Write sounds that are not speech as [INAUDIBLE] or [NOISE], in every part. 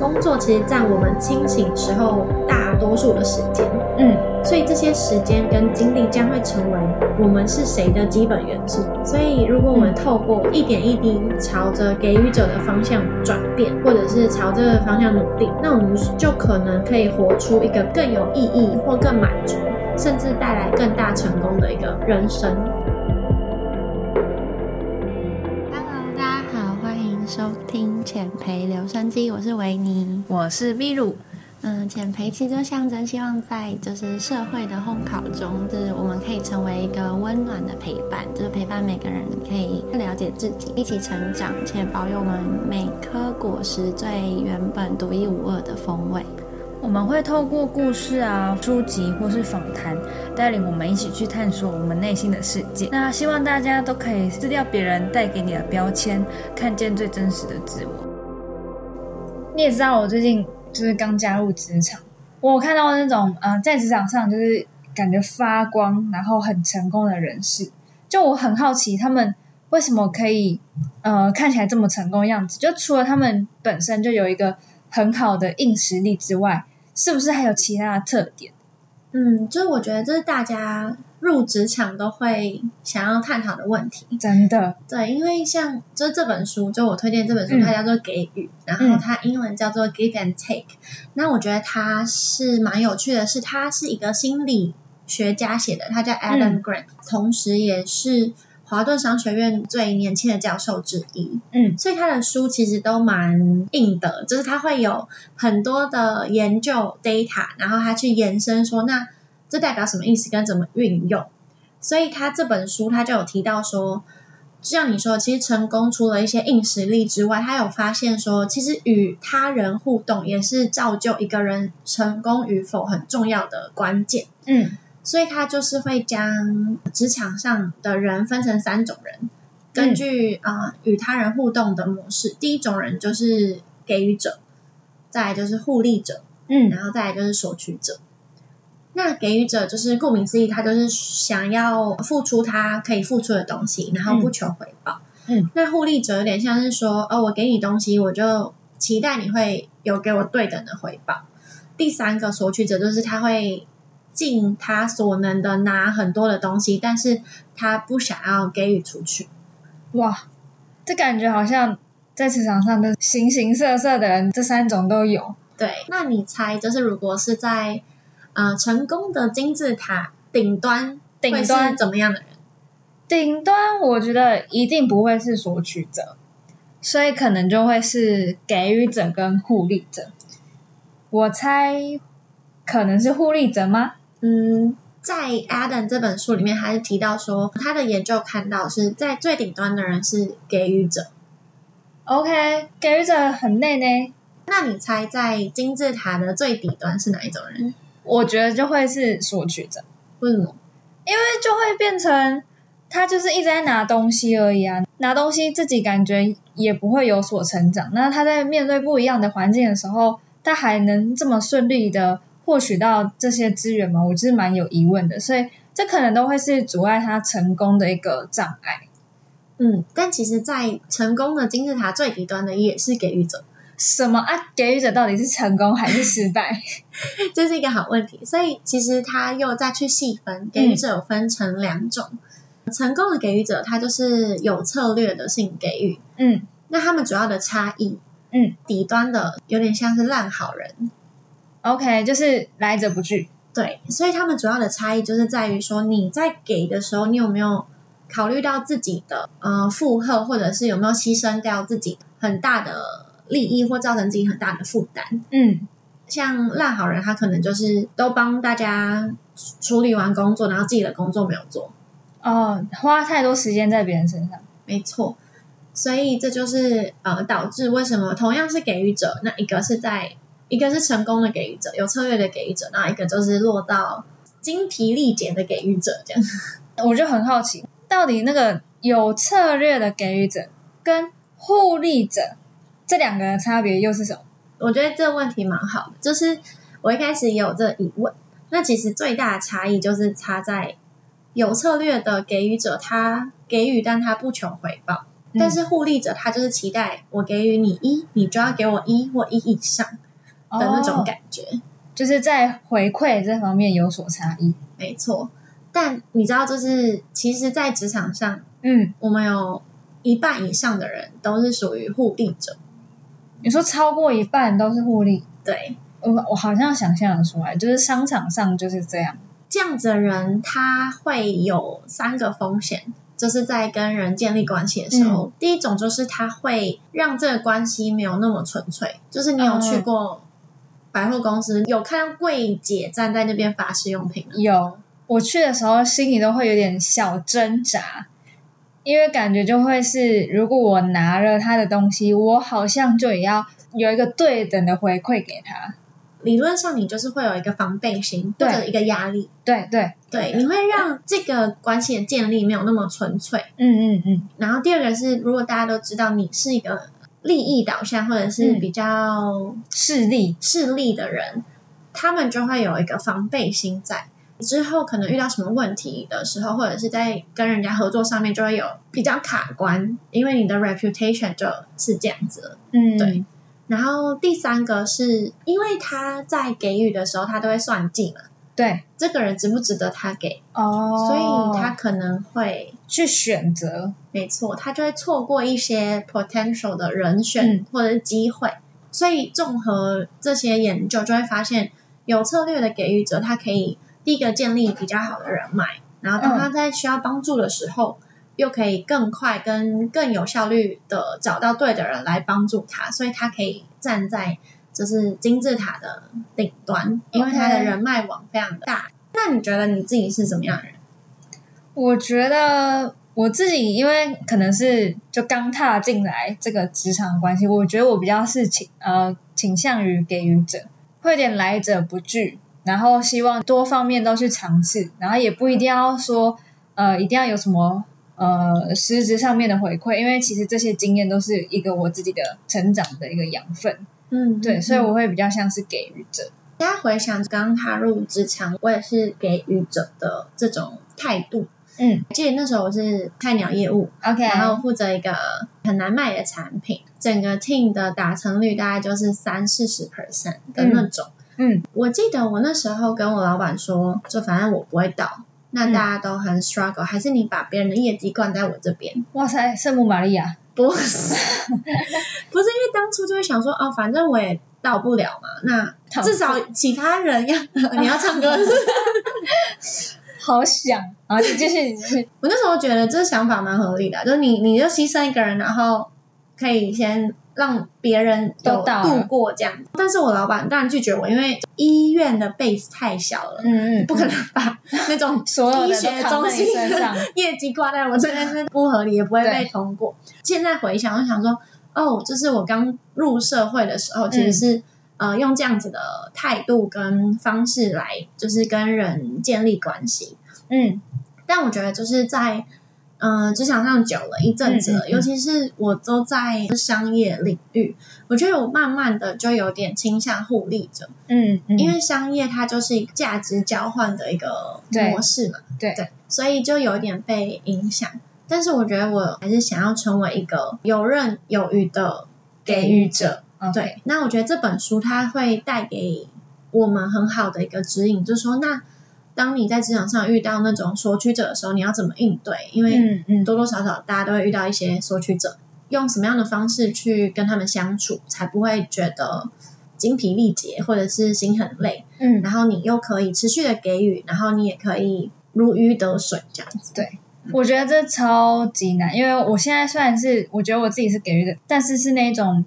工作其实占我们清醒时候大多数的时间，嗯，所以这些时间跟精力将会成为我们是谁的基本元素。所以，如果我们透过一点一滴朝着给予者的方向转变，或者是朝这个方向努力，那我们就可能可以活出一个更有意义或更满足，甚至带来更大成功的一个人生。听浅培留声机，我是维尼。我是秘鲁，嗯，减肥其实就象征希望在就是社会的烘烤中，就是我们可以成为一个温暖的陪伴，就是陪伴每个人可以更了解自己，一起成长，且保有我们每颗果实最原本独一无二的风味。我们会透过故事啊、书籍或是访谈，带领我们一起去探索我们内心的世界。那希望大家都可以撕掉别人带给你的标签，看见最真实的自我。你也知道，我最近就是刚加入职场，我看到那种呃，在职场上就是感觉发光，然后很成功的人士，就我很好奇他们为什么可以呃看起来这么成功的样子。就除了他们本身就有一个很好的硬实力之外，是不是还有其他的特点？嗯，就是我觉得这是大家入职场都会想要探讨的问题。真的，对，因为像就是这本书，就我推荐这本书，嗯它叫做《给予》，然后它英文叫做 “Give and Take”。那我觉得它是蛮有趣的是，它是一个心理学家写的，他叫 Adam Grant，、同时也是华顿商学院最年轻的教授之一。嗯所以他的书其实都蛮硬的，就是他会有很多的研究 data，然后他去延伸说，那这代表什么意思，跟怎么运用。所以他这本书他就有提到说，就像你说，其实成功除了一些硬实力之外，他有发现说，其实与他人互动也是造就一个人成功与否很重要的关键。嗯所以他就是会将职场上的人分成三种人，根据啊、呃与他人互动的模式。第一种人就是给予者，再来就是互利者，嗯然后再来就是索取者。那给予者就是顾名思义，他就是想要付出他可以付出的东西，然后不求回报。嗯，那互利者有点像是说，哦，我给你东西，我就期待你会有给我对等的回报。第三个索取者就是他会尽他所能的拿很多的东西，但是他不想要给予出去。哇，这感觉好像在职场上的形形色色的人，这三种都有。对，那你猜，就是如果是在呃成功的金字塔顶端，顶端怎么样的人？顶端，我觉得一定不会是索取者，所以可能就会是给予者跟互利者。我猜可能是互利者吗？嗯，在 Adam 这本书里面，还是提到说，他的研究看到是在最顶端的人是给予者。OK，给予者很累呢，那你猜，在金字塔的最底端是哪一种人？我觉得就会是索取者，为什么？因为就会变成他就是一直在拿东西而已啊，拿东西自己感觉也不会有所成长。那他在面对不一样的环境的时候，他还能这么顺利的获取到这些资源吗？我就是蛮有疑问的，所以这可能都会是阻碍他成功的一个障碍。嗯，但其实，在成功的金字塔最底端的也是给予者，什么啊？给予者到底是成功还是失败？[LAUGHS] 这是一个好问题。所以其实他又再去细分，给予者有分成两种。成功的给予者，他就是有策略的性给予。嗯那他们主要的差异，嗯底端的有点像是烂好人，，OK，就是来者不拒。对，所以他们主要的差异就是在于说，你在给的时候，你有没有考虑到自己的呃负荷，或者是有没有牺牲掉自己很大的利益，或造成自己很大的负担。嗯像烂好人，他可能就是都帮大家处理完工作，然后自己的工作没有做，哦，花太多时间在别人身上。没错。所以这就是呃导致为什么同样是给予者，那一个是在一个是成功的给予者，有策略的给予者，那一个就是落到精疲力竭的给予者这样。[LAUGHS] 我就很好奇，到底那个有策略的给予者跟互利者这两个的差别又是什么？我觉得这个问题蛮好的，就是我一开始也有这个疑问。那其实最大的差异就是差在有策略的给予者，他给予但他不求回报；但是互利者他就是期待我给予你一，你就要给我一或一以上的那种哦感觉。就是在回馈这方面有所差异。没错，但你知道，就是其实，在职场上，嗯，我们有一半以上的人都是属于互利者。你说超过一半都是互利，对，我我好像想象得出来，就是商场上就是这样。这样子的人，他会有三个风险，就是在跟人建立关系的时候，第一种就是他会让这个关系没有那么纯粹，就是你有去过百货公司，有看到柜姐站在那边发试用品吗，有我去的时候，心里都会有点小挣扎，因为感觉就会是，如果我拿了他的东西，我好像就也要有一个对等的回馈给他。理论上你就是会有一个防备心或对者一个压力，对对，对，你会让这个关系的建立没有那么纯粹。嗯嗯嗯，然后第二个是，如果大家都知道你是一个利益导向或者是嗯比较势利，势利的人，他们就会有一个防备心在。之后可能遇到什么问题的时候，或者是在跟人家合作上面，就会有比较卡关，因为你的 reputation 就是这样子。嗯，对然后第三个是因为他在给予的时候，他都会算计嘛，对这个人值不值得他给，哦，所以他可能会去选择，没错，他就会错过一些 potential 的人选嗯或者是机会。所以综合这些研究，就会发现有策略的给予者，他可以第一个建立比较好的人脉，然后当他在需要帮助的时候，又可以更快跟更有效率的找到对的人来帮助他，所以他可以站在就是金字塔的顶端，因为他的人脉网非常的大。那你觉得你自己是怎么样的人？我觉得我自己，因为可能是就刚踏进来这个职场的关系，我觉得我比较是倾呃倾向于给予者，会有点来者不拒，然后希望多方面都去尝试，然后也不一定要说呃一定要有什么呃实质上面的回馈，因为其实这些经验都是一个我自己的成长的一个养分，嗯对，所以我会比较像是给予者。大家回想刚踏入职场，我也是给予者的这种态度。嗯记得那时候我是菜鸟业务，，OK，然后负责一个很难卖的产品，整个 team 的达成率大概就是三四十 percent 的那种。嗯我记得我那时候跟我老板说，就反正我不会倒，那嗯。大家都很 struggle，、还是你把别人的业绩灌在我这边。哇塞，圣母玛利亚，不是，[LAUGHS] 不是因为当初就会想说，哦，反正我也到不了嘛，那至少其他人要 [LAUGHS] 你要唱歌是 [LAUGHS] 好想，然后你继续，你继续，我那时候觉得这想法蛮合理的，就是你你就牺牲一个人，然后可以先让别人有都到度过这样。但是我老板当然拒绝我，因为医院的 base 太小了，嗯嗯，不可能把那种 [LAUGHS] 所有的医学中心的 [LAUGHS] 业绩挂在我这边是不合理，也不会被通过。现在回想，我想说，哦，就是我刚入社会的时候，其实是、呃用这样子的态度跟方式来，就是跟人建立关系。嗯但我觉得就是在嗯、呃职场上久了一阵子了，嗯嗯嗯尤其是我都在商业领域，我觉得我慢慢的就有点倾向互利者，嗯嗯，因为商业它就是一个价值交换的一个模式嘛，对对，所以就有点被影响。但是我觉得我还是想要成为一个游刃有余的给予者。对，那我觉得这本书它会带给我们很好的一个指引，就是说，那当你在职场上遇到那种索取者的时候，你要怎么应对？因为嗯嗯多多少少大家都会遇到一些索取者，用什么样的方式去跟他们相处，才不会觉得精疲力竭或者是心很累，嗯，然后你又可以持续的给予，然后你也可以如鱼得水这样子。对我觉得这超级难，因为我现在虽然是我觉得我自己是给予者，但是是那种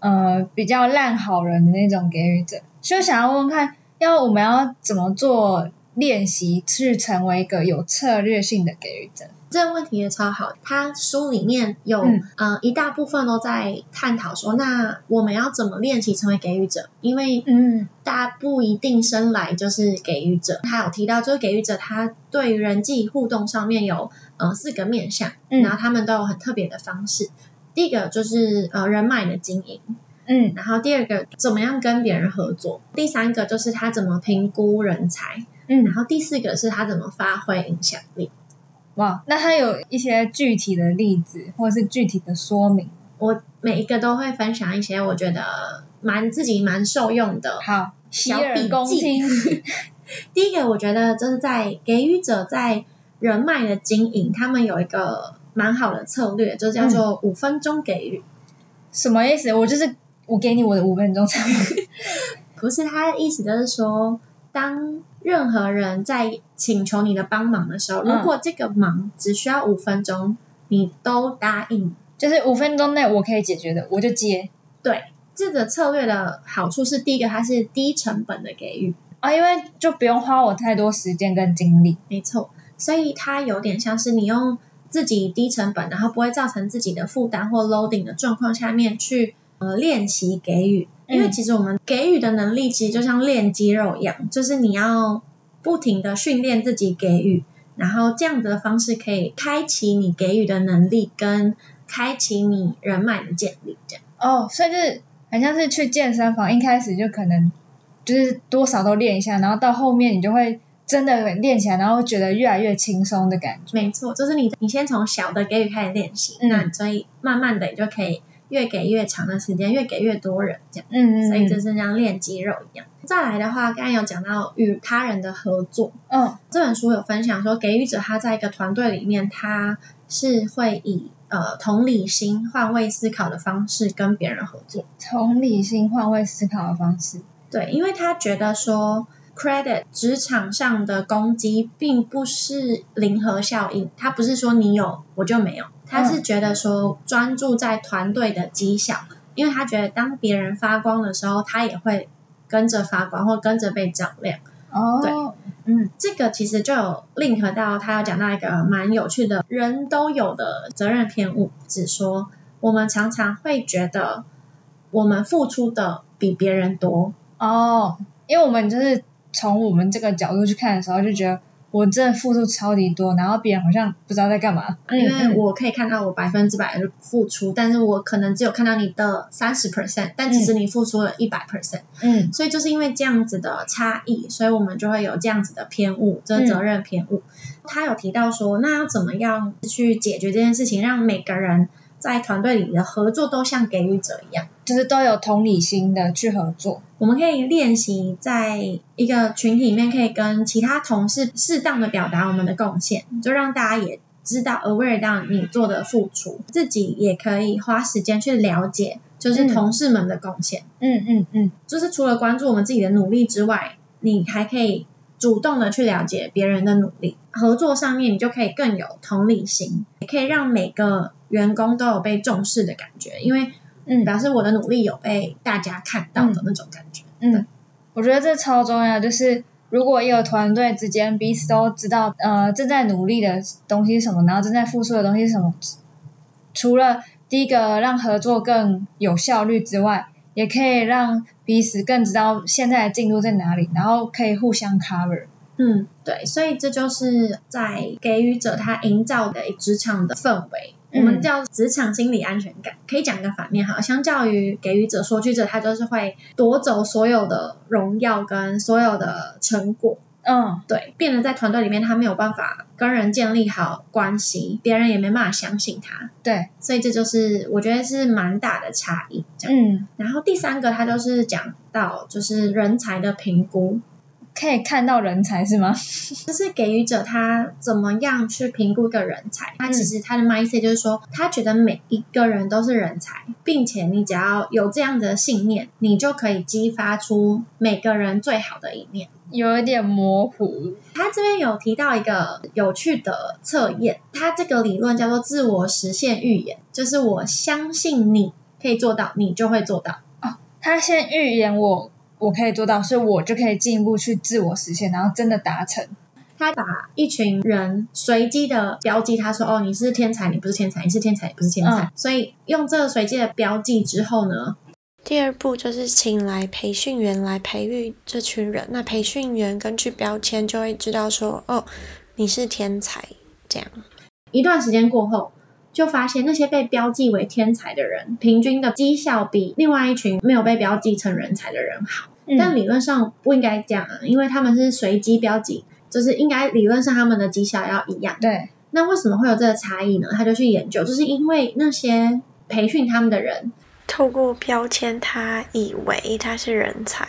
呃比较烂好人的那种给予者，就想要问问看，要我们要怎么做练习，去成为一个有策略性的给予者。这个问题也超好，他书里面有、嗯呃一大部分都在探讨说，那我们要怎么练习成为给予者？因为嗯大家不一定生来就是给予者。他有提到，就是给予者他对于人际互动上面有呃四个面向，嗯然后他们都有很特别的方式。第一个就是呃人脉的经营，嗯然后第二个怎么样跟别人合作，第三个就是他怎么评估人才，嗯然后第四个是他怎么发挥影响力。哇，那他有一些具体的例子或者是具体的说明。我每一个都会分享一些我觉得蛮自己蛮受用的好，洗小笔耳恭记听。[LAUGHS] 第一个，我觉得就是在给予者在人脉的经营，他们有一个蛮好的策略，就叫做五分钟给予。什么意思？我就是我给你我的五分钟，[LAUGHS] 不是他的意思，就是说，当任何人在请求你的帮忙的时候，嗯。如果这个忙只需要五分钟，你都答应，就是五分钟内我可以解决的，我就接。对这个策略的好处是，第一个它是低成本的给予，啊，因为就不用花我太多时间跟精力。没错，所以它有点像是你用自己低成本，然后不会造成自己的负担或 loading 的状况下面去呃练习给予。因为嗯其实我们给予的能力其实就像练肌肉一样，就是你要不停的训练自己给予，然后这样子的方式可以开启你给予的能力，跟开启你人脉的建立。这样哦，所以就是很像是去健身房，一开始就可能就是多少都练一下，然后到后面你就会真的练起来，然后觉得越来越轻松的感觉。没错，就是你你先从小的给予开始练习，嗯那所以慢慢的你就可以越给越长的时间，越给越多人这样。嗯嗯，所以就嗯是像练肌肉一样。再来的话，刚才有讲到与他人的合作，嗯这本书有分享说，给予者他在一个团队里面，他是会以呃同理心、换位思考的方式跟别人合作。同理心换位思考的方式。对，因为他觉得说，credit 职场上的攻击并不是零和效应，它不是说你有我就没有，他是觉得说专注在团队的绩效，因为他觉得当别人发光的时候，他也会跟着发光或跟着被照亮。哦，对。嗯。这个其实就有 link 到他要讲到一个蛮有趣的人都有的责任偏误，只说我们常常会觉得我们付出的比别人多，哦，因为我们就是从我们这个角度去看的时候，就觉得我真的付出超级多，然后别人好像不知道在干嘛。因为嗯我可以看到我百分之百的付出，但是我可能只有看到你的三十 percent，但其实你付出了一百 percent，嗯所以就是因为这样子的差异，所以我们就会有这样子的偏误，这是责任偏误。他有提到说，那要怎么样去解决这件事情，让每个人在团队里的合作都像给予者一样。就是都有同理心的去合作。我们可以练习在一个群体里面，可以跟其他同事适当的表达我们的贡献，就让大家也知道 aware 到你做的付出，自己也可以花时间去了解，就是嗯同事们的贡献。嗯嗯嗯，就是除了关注我们自己的努力之外，你还可以主动的去了解别人的努力。合作上面，你就可以更有同理心，也可以让每个员工都有被重视的感觉，因为嗯表示我的努力有被大家看到的那种感觉。嗯，我觉得这超重要，就是如果一个团队之间彼此都知道，呃，正在努力的东西是什么，然后正在付出的东西是什么，除了第一个让合作更有效率之外，也可以让彼此更知道现在的进度在哪里，然后可以互相 cover。嗯，对，所以这就是在给予者他营造的职场的氛围，嗯我们叫职场心理安全感。可以讲个反面哈，相较于给予者、索取者，他就是会夺走所有的荣耀跟所有的成果，嗯对，变得在团队里面他没有办法跟人建立好关系，别人也没办法相信他，对，所以这就是我觉得是蛮大的差异。嗯，然后第三个他就是讲到就是人才的评估，可以看到人才是吗？[LAUGHS] 就是给予者他怎么样去评估一个人才，他其实他的 mindset 就是说，他觉得每一个人都是人才，并且你只要有这样的信念，你就可以激发出每个人最好的一面。有一点模糊。他这边有提到一个有趣的测验，他这个理论叫做自我实现预言，就是我相信你可以做到，你就会做到。哦他先预言我我可以做到，所以我就可以进一步去自我实现，然后真的达成。他把一群人随机的标记，他说：“哦，你是天才，你不是天才；你是天才，你不是天才。嗯所以用这个随机的标记之后呢，第二步就是请来培训员来培育这群人。那培训员根据标签就会知道说，哦，你是天才，这样。一段时间过后，就发现那些被标记为天才的人，平均的绩效比另外一群没有被标记成人才的人好。但理论上不应该这样啊，因为他们是随机标记，就是应该理论上他们的绩效要一样。对，那为什么会有这个差异呢？他就去研究，就是因为那些培训他们的人，透过标签，他以为他是人才，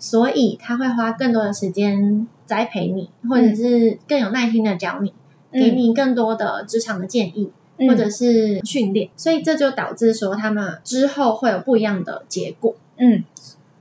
所以他会花更多的时间栽培你，或者是更有耐心的教你，给你更多的职场的建议。或者是训练，所以这就导致说他们之后会有不一样的结果。嗯，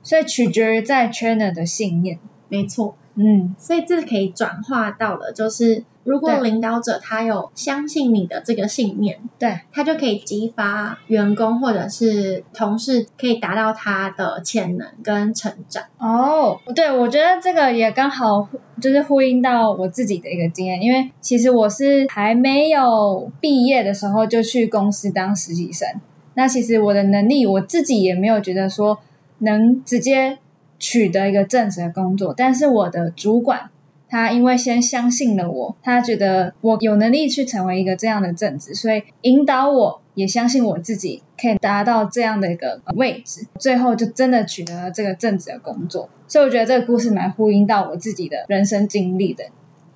所以取决于在 trainer 的信念，没错。嗯，所以这可以转化到的，就是如果领导者他有相信你的这个信念，对他就可以激发员工或者是同事可以达到他的潜能跟成长。哦，对，我觉得这个也刚好就是呼应到我自己的一个经验，因为其实我是还没有毕业的时候就去公司当实习生，那其实我的能力我自己也没有觉得说能直接。取得一个正式的工作，但是我的主管他因为先相信了我，他觉得我有能力去成为一个这样的正职，所以引导我也相信我自己可以达到这样的一个位置，最后就真的取得了这个正职的工作。所以我觉得这个故事蛮呼应到我自己的人生经历的，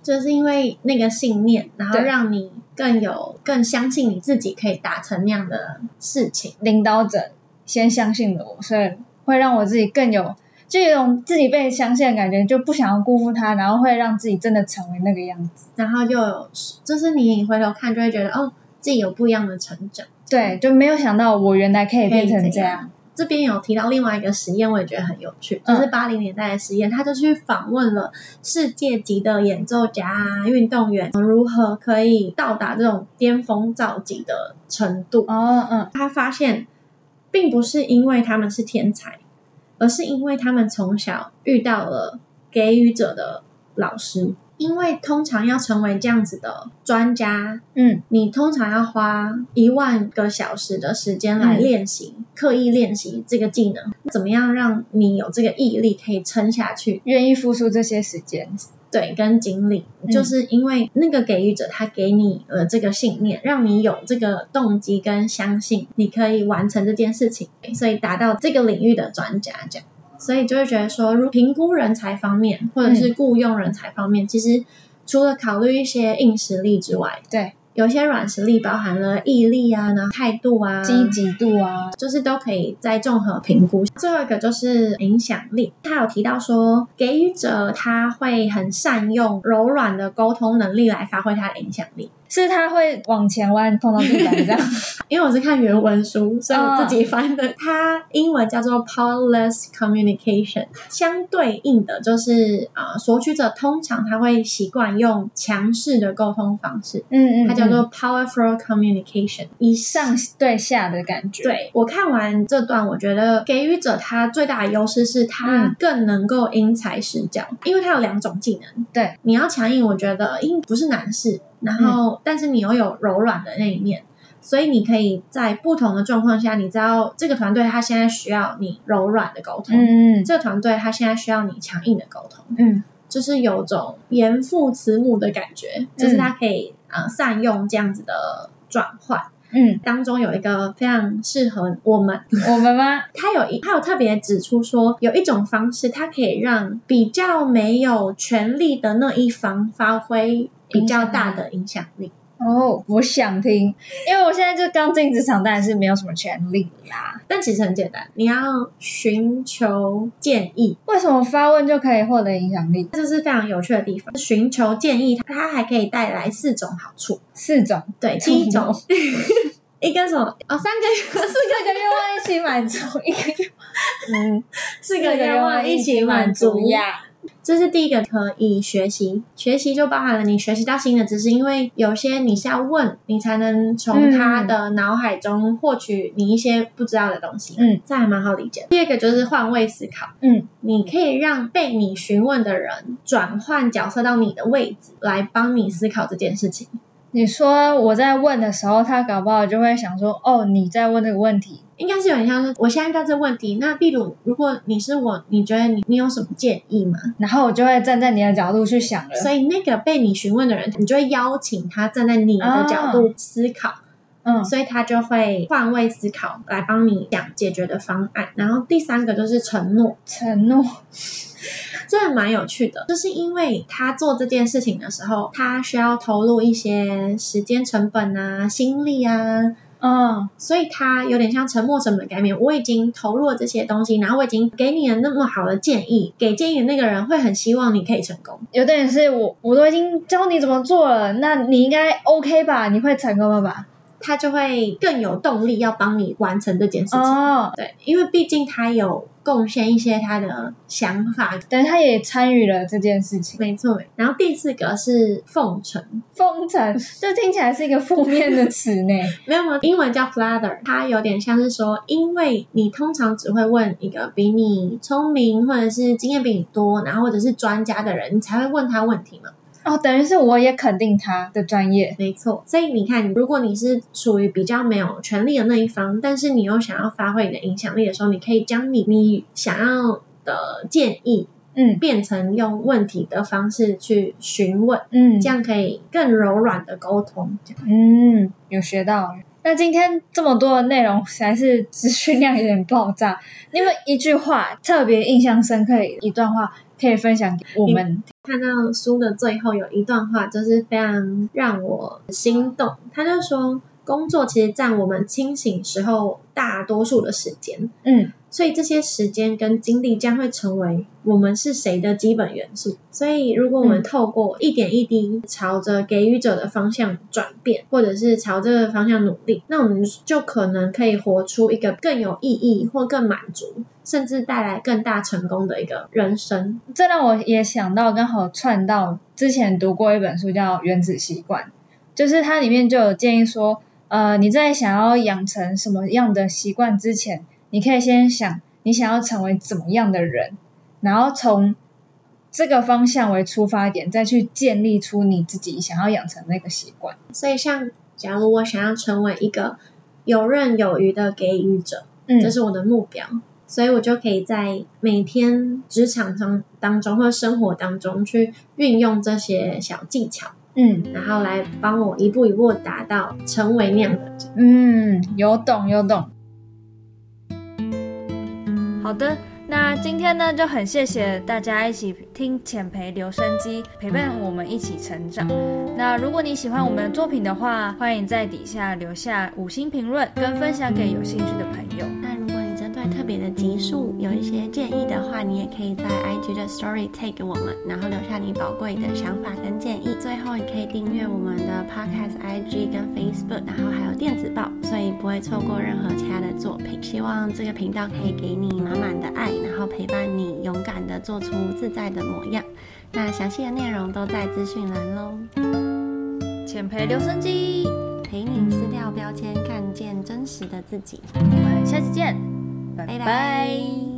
就是因为那个信念，然后让你更有更相信你自己可以达成那样的事情。领导者先相信了我，所以会让我自己更有。就有种自己被相信的感觉，就不想要辜负他，然后会让自己真的成为那个样子，然后就有，就是你回头看就会觉得，哦，自己有不一样的成长。对，就没有想到我原来可以变成这样。这边有提到另外一个实验，我也觉得很有趣，就是八零年代的实验，他就去访问了世界级的演奏家、啊、运动员，如何可以到达这种巅峰造极的程度。哦，嗯，他发现，并不是因为他们是天才。而是因为他们从小遇到了给予者的老师，因为通常要成为这样子的专家，嗯，你通常要花一万个小时的时间来练习，刻意练习这个技能，怎么样让你有这个毅力可以撑下去，愿意付出这些时间？对，跟经历，就是因为那个给予者他给你了这个信念，让你有这个动机跟相信，你可以完成这件事情，所以达到这个领域的专家这样，所以就会觉得说，如评估人才方面，或者是雇佣人才方面，其实除了考虑一些硬实力之外，对。有些软实力包含了毅力啊，然后态度啊，积极度啊，就是都可以再综合评估。最后一个就是影响力，他有提到说，给予者他会很善用柔软的沟通能力来发挥他的影响力。是他会往前弯，碰到地板这样。[LAUGHS] 因为我是看原文书，所以我自己翻的。它英文叫做 powerless communication，相对应的就是啊，索取者通常他会习惯用强势的沟通方式。嗯嗯，它叫做 powerful communication，以上对下的感觉。对我看完这段，我觉得给予者他最大的优势是他更能够因材施教，因为他有两种技能。对，你要强硬，我觉得因不是难事。然后，但是你又有柔软的那一面，所以你可以在不同的状况下，你知道这个团队他现在需要你柔软的沟通，嗯，这个团队他现在需要你强硬的沟通，嗯，就是有种严父慈母的感觉，就是他可以啊善用这样子的转换，嗯，当中有一个非常适合我们，我们吗？他有一他有特别指出说，有一种方式，它可以让比较没有权力的那一方发挥。比较大的影响力哦，我想听，因为我现在就刚进职场，当然是没有什么权利啦。但其实很简单，你要寻求建议。为什么发问就可以获得影响力？这是非常有趣的地方。寻求建议，它还可以带来四种好处。四种，对，第一种，[LAUGHS] 一个什么？哦，三个四个愿望一起满足，一个嗯，四个愿望一起满足呀。这是第一个可以学习，学习就包含了你学习到新的知识，因为有些你是要问，你才能从他的脑海中获取你一些不知道的东西。嗯，这还蛮好理解。第二个就是换位思考，嗯，你可以让被你询问的人转换角色到你的位置，来帮你思考这件事情。你说我在问的时候，他搞不好就会想说：“哦，你在问这个问题。”应该是有点像说我现在遇到这个问题，那比如如果你是我，你觉得你你有什么建议吗？然后我就会站在你的角度去想了。所以那个被你询问的人，你就会邀请他站在你的角度思考，嗯所以他就会换位思考来帮你想解决的方案。然后第三个就是承诺，承诺，[LAUGHS] 这蛮有趣的，就是因为他做这件事情的时候，他需要投入一些时间成本啊、心力啊，嗯所以他有点像沉没成本概念。我已经投入了这些东西，然后我已经给你了那么好的建议，给建议的那个人会很希望你可以成功。有点是我我都已经教你怎么做了，那你应该 OK 吧？你会成功了吧？他就会更有动力要帮你完成这件事情。哦，对，因为毕竟他有贡献一些他的想法，对他也参与了这件事情。没错。然后第四个是奉承，奉承，这听起来是一个负面的词呢。[LAUGHS] 没有没有，英文叫 flatter，它有点像是说，因为你通常只会问一个比你聪明或者是经验比你多，然后或者是专家的人，你才会问他问题嘛。哦，等于是我也肯定他的专业。没错，所以你看，如果你是属于比较没有权利的那一方，但是你又想要发挥你的影响力的时候，你可以将你你想要的建议嗯变成用问题的方式去询问，嗯这样可以更柔软的沟通。嗯，有学到。那今天这么多的内容，实在是资讯量有点爆炸。你有没有一句话特别印象深刻的一段话可以分享给我们？看到书的最后有一段话，就是非常让我心动。他就说，工作其实占我们清醒时候大多数的时间，嗯所以这些时间跟精力将会成为我们是谁的基本元素。所以，如果我们嗯透过一点一滴朝着给予者的方向转变，或者是朝这个方向努力，那我们就可能可以活出一个更有意义或更满足，甚至带来更大成功的一个人生。这让我也想到，刚好串到之前读过一本书叫《原子习惯》，就是它里面就有建议说，呃，你在想要养成什么样的习惯之前，你可以先想你想要成为怎么样的人，然后从这个方向为出发点，再去建立出你自己想要养成那个习惯。所以，像假如我想要成为一个游刃有余的给予者，嗯这是我的目标，所以我就可以在每天职场上当中或者生活当中去运用这些小技巧，嗯然后来帮我一步一步达到成为那样的。嗯，有懂有懂。好的，那今天呢就很谢谢大家一起听浅培留声机，陪伴我们一起成长。那如果你喜欢我们的作品的话，欢迎在底下留下五星评论，跟分享给有兴趣的朋友。那特别的集数有一些建议的话，你也可以在 IG 的 Story tag 给我们，然后留下你宝贵的想法跟建议。最后，你可以订阅我们的 Podcast IG 跟 Facebook，然后还有电子报，所以不会错过任何其他的作品。希望这个频道可以给你满满的爱，然后陪伴你勇敢的做出自在的模样。那详细的内容都在资讯栏喽。浅培留声机，陪你撕掉标签，看见真实的自己。我们下期见，拜拜拜。拜